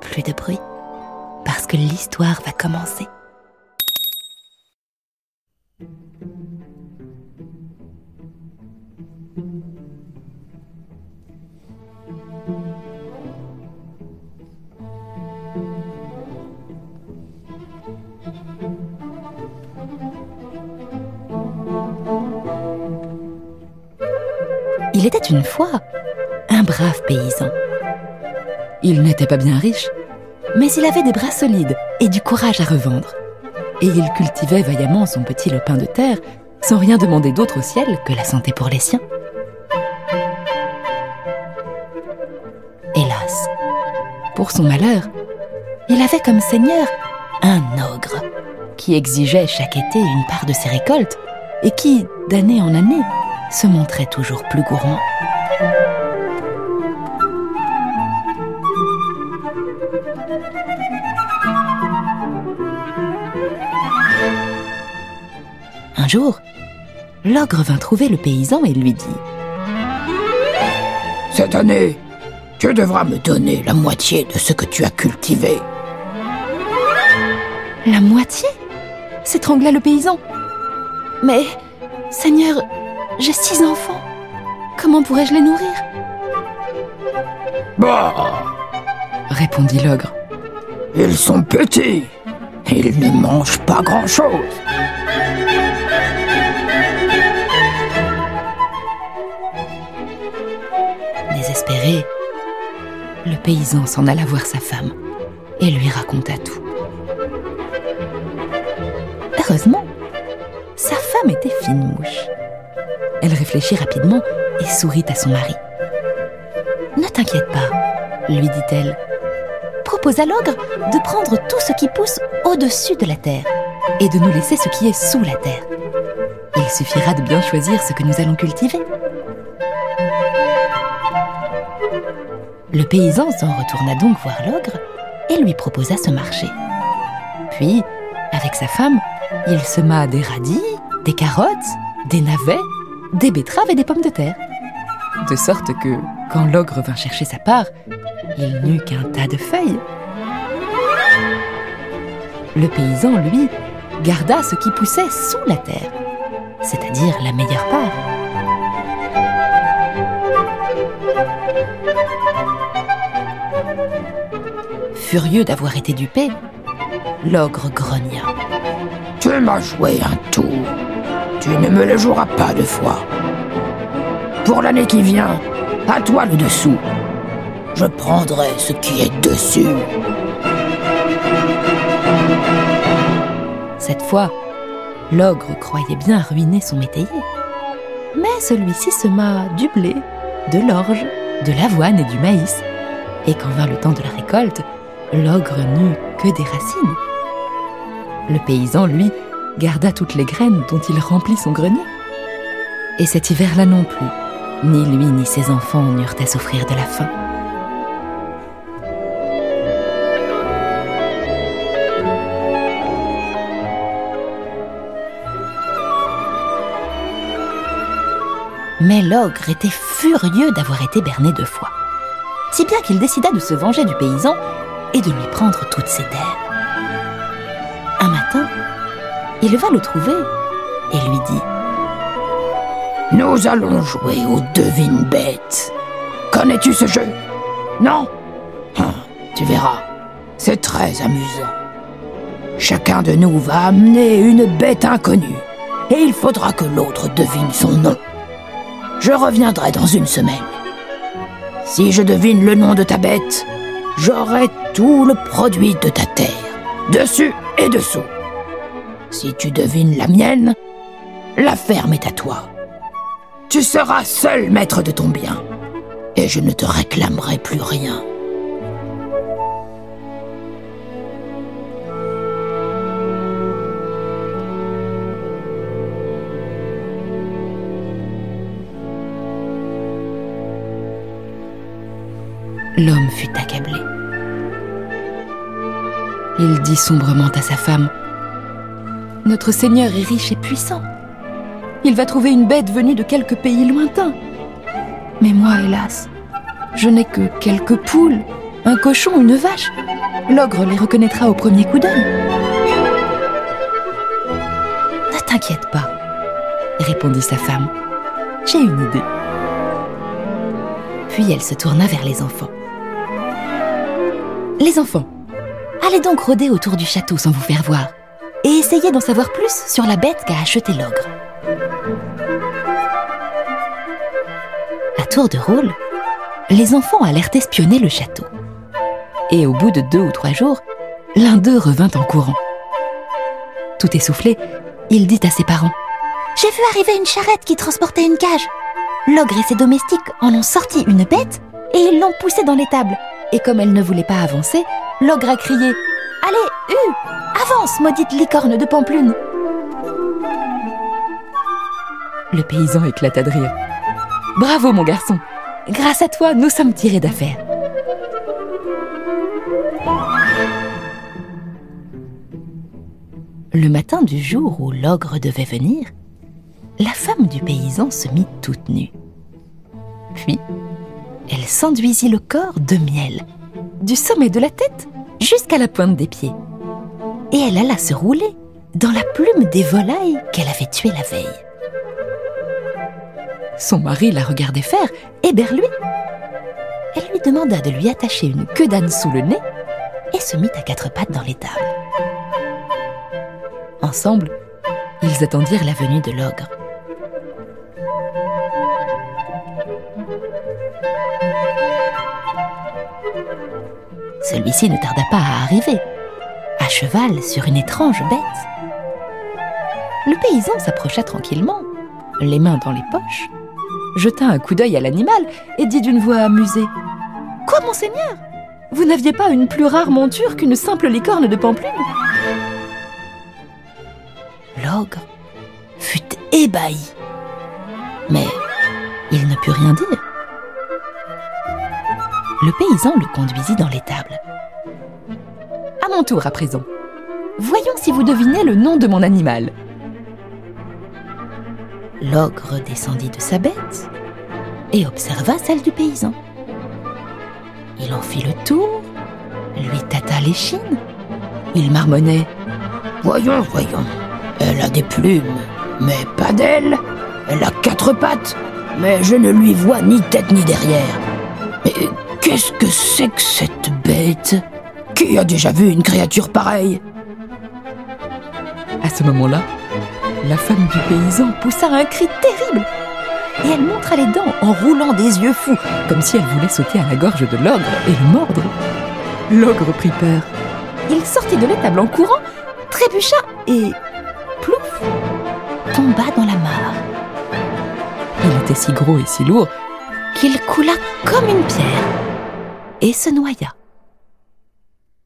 plus de bruit, parce que l'histoire va commencer. Il était une fois un brave paysan. Il n'était pas bien riche, mais il avait des bras solides et du courage à revendre. Et il cultivait vaillamment son petit lopin de terre sans rien demander d'autre au ciel que la santé pour les siens. Hélas, pour son malheur, il avait comme seigneur un ogre qui exigeait chaque été une part de ses récoltes et qui, d'année en année, se montrait toujours plus gourmand. Un jour, l'ogre vint trouver le paysan et lui dit Cette année, tu devras me donner la moitié de ce que tu as cultivé. La moitié s'étrangla le paysan. Mais, Seigneur, j'ai six enfants. Comment pourrais-je les nourrir? Bah, répondit l'ogre. ils sont petits. Ils ne mangent pas grand-chose. Le paysan s'en alla voir sa femme et lui raconta tout. Heureusement, sa femme était fine mouche. Elle réfléchit rapidement et sourit à son mari. Ne t'inquiète pas, lui dit-elle. Propose à l'ogre de prendre tout ce qui pousse au-dessus de la terre et de nous laisser ce qui est sous la terre. Il suffira de bien choisir ce que nous allons cultiver. Le paysan s'en retourna donc voir l'ogre et lui proposa ce marché. Puis, avec sa femme, il sema des radis, des carottes, des navets, des betteraves et des pommes de terre. De sorte que, quand l'ogre vint chercher sa part, il n'eut qu'un tas de feuilles. Le paysan, lui, garda ce qui poussait sous la terre, c'est-à-dire la meilleure part. Furieux d'avoir été dupé, l'ogre grogna. Tu m'as joué un tour. Tu ne me le joueras pas deux fois. Pour l'année qui vient, à toi le dessous. Je prendrai ce qui est dessus. Cette fois, l'ogre croyait bien ruiner son métayer. Mais celui-ci sema du blé, de l'orge, de l'avoine et du maïs. Et quand vint le temps de la récolte, l'ogre n'eut que des racines. Le paysan, lui, garda toutes les graines dont il remplit son grenier. Et cet hiver-là non plus, ni lui ni ses enfants n'eurent à souffrir de la faim. Mais l'ogre était furieux d'avoir été berné deux fois, si bien qu'il décida de se venger du paysan et de lui prendre toutes ses terres. Un matin, il va le trouver et lui dit Nous allons jouer aux devines bêtes. Connais-tu ce jeu? Non? Hum, Tu verras, c'est très amusant. Chacun de nous va amener une bête inconnue et il faudra que l'autre devine son nom. Je reviendrai dans une semaine. Si je devine le nom de ta bête, j'aurai tout le produit de ta terre, dessus et dessous. Si tu devines la mienne, la ferme est à toi. Tu seras seul maître de ton bien, et je ne te réclamerai plus rien. L'homme fut accablé. Il dit sombrement à sa femme Notre Seigneur est riche et puissant. Il va trouver une bête venue de quelque pays lointain. Mais moi, hélas, je n'ai que quelques poules, un cochon, une vache. L'ogre les reconnaîtra au premier coup d'œil. Ne t'inquiète pas, répondit sa femme. J'ai une idée. Puis elle se tourna vers les enfants. Les enfants, allez donc rôder autour du château sans vous faire voir et essayez d'en savoir plus sur la bête qu'a acheté l'ogre. À tour de rôle, les enfants allèrent espionner le château. Et au bout de deux ou trois jours, l'un d'eux revint en courant. Tout essoufflé, il dit à ses parents J'ai vu arriver une charrette qui transportait une cage. L'ogre et ses domestiques en ont sorti une bête et ils l'ont poussée dans l'étable. Et comme elle ne voulait pas avancer, l'ogre a crié Allez, Hu Avance, maudite licorne de Pamplune Le paysan éclata de rire. Bravo, mon garçon Grâce à toi, nous sommes tirés d'affaire. Le matin du jour où l'ogre devait venir, la femme du paysan se mit toute nue. Puis, elle s'enduisit le corps de miel, du sommet de la tête jusqu'à la pointe des pieds. Et elle alla se rouler dans la plume des volailles qu'elle avait tuées la veille. Son mari la regardait faire, éberlué. Elle lui demanda de lui attacher une queue d'âne sous le nez et se mit à quatre pattes dans l'étable. Ensemble, ils attendirent la venue de l'ogre. Celui-ci ne tarda pas à arriver, à cheval sur une étrange bête. Le paysan s'approcha tranquillement, les mains dans les poches, jeta un coup d'œil à l'animal et dit d'une voix amusée Quoi, monseigneur? Vous n'aviez pas une plus rare monture qu'une simple licorne de Pamplune L'ogre fut ébahi. Mais il ne put rien dire. Le paysan le conduisit dans l'étable. À mon tour à présent. Voyons si vous devinez le nom de mon animal. L'ogre descendit de sa bête et observa celle du paysan. Il en fit le tour, lui tâta l'échine. Il marmonnait Voyons, voyons. Elle a des plumes, mais pas d'ailes. Elle a quatre pattes, mais je ne lui vois ni tête ni derrière. Qu'est-ce que c'est que cette bête? Qui a déjà vu une créature pareille? À ce moment-là, la femme du paysan poussa un cri terrible et elle montra les dents en roulant des yeux fous, comme si elle voulait sauter à la gorge de l'ogre et le mordre. L'ogre prit peur. Il sortit de l'étable en courant, trébucha et, plouf, tomba dans la mare. Il était si gros et si lourd qu'il coula comme une pierre et se noya.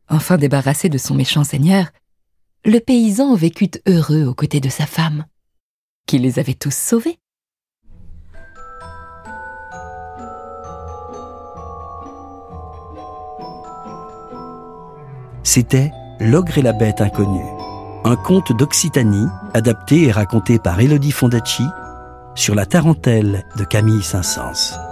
Enfin débarrassé de son méchant seigneur, le paysan vécut heureux aux côtés de sa femme, qui les avait tous sauvés. C'était L'ogre et la bête inconnue, un conte d'Occitanie adapté et raconté par Elodie Fondacci sur la tarentelle de Camille Saint-Saëns.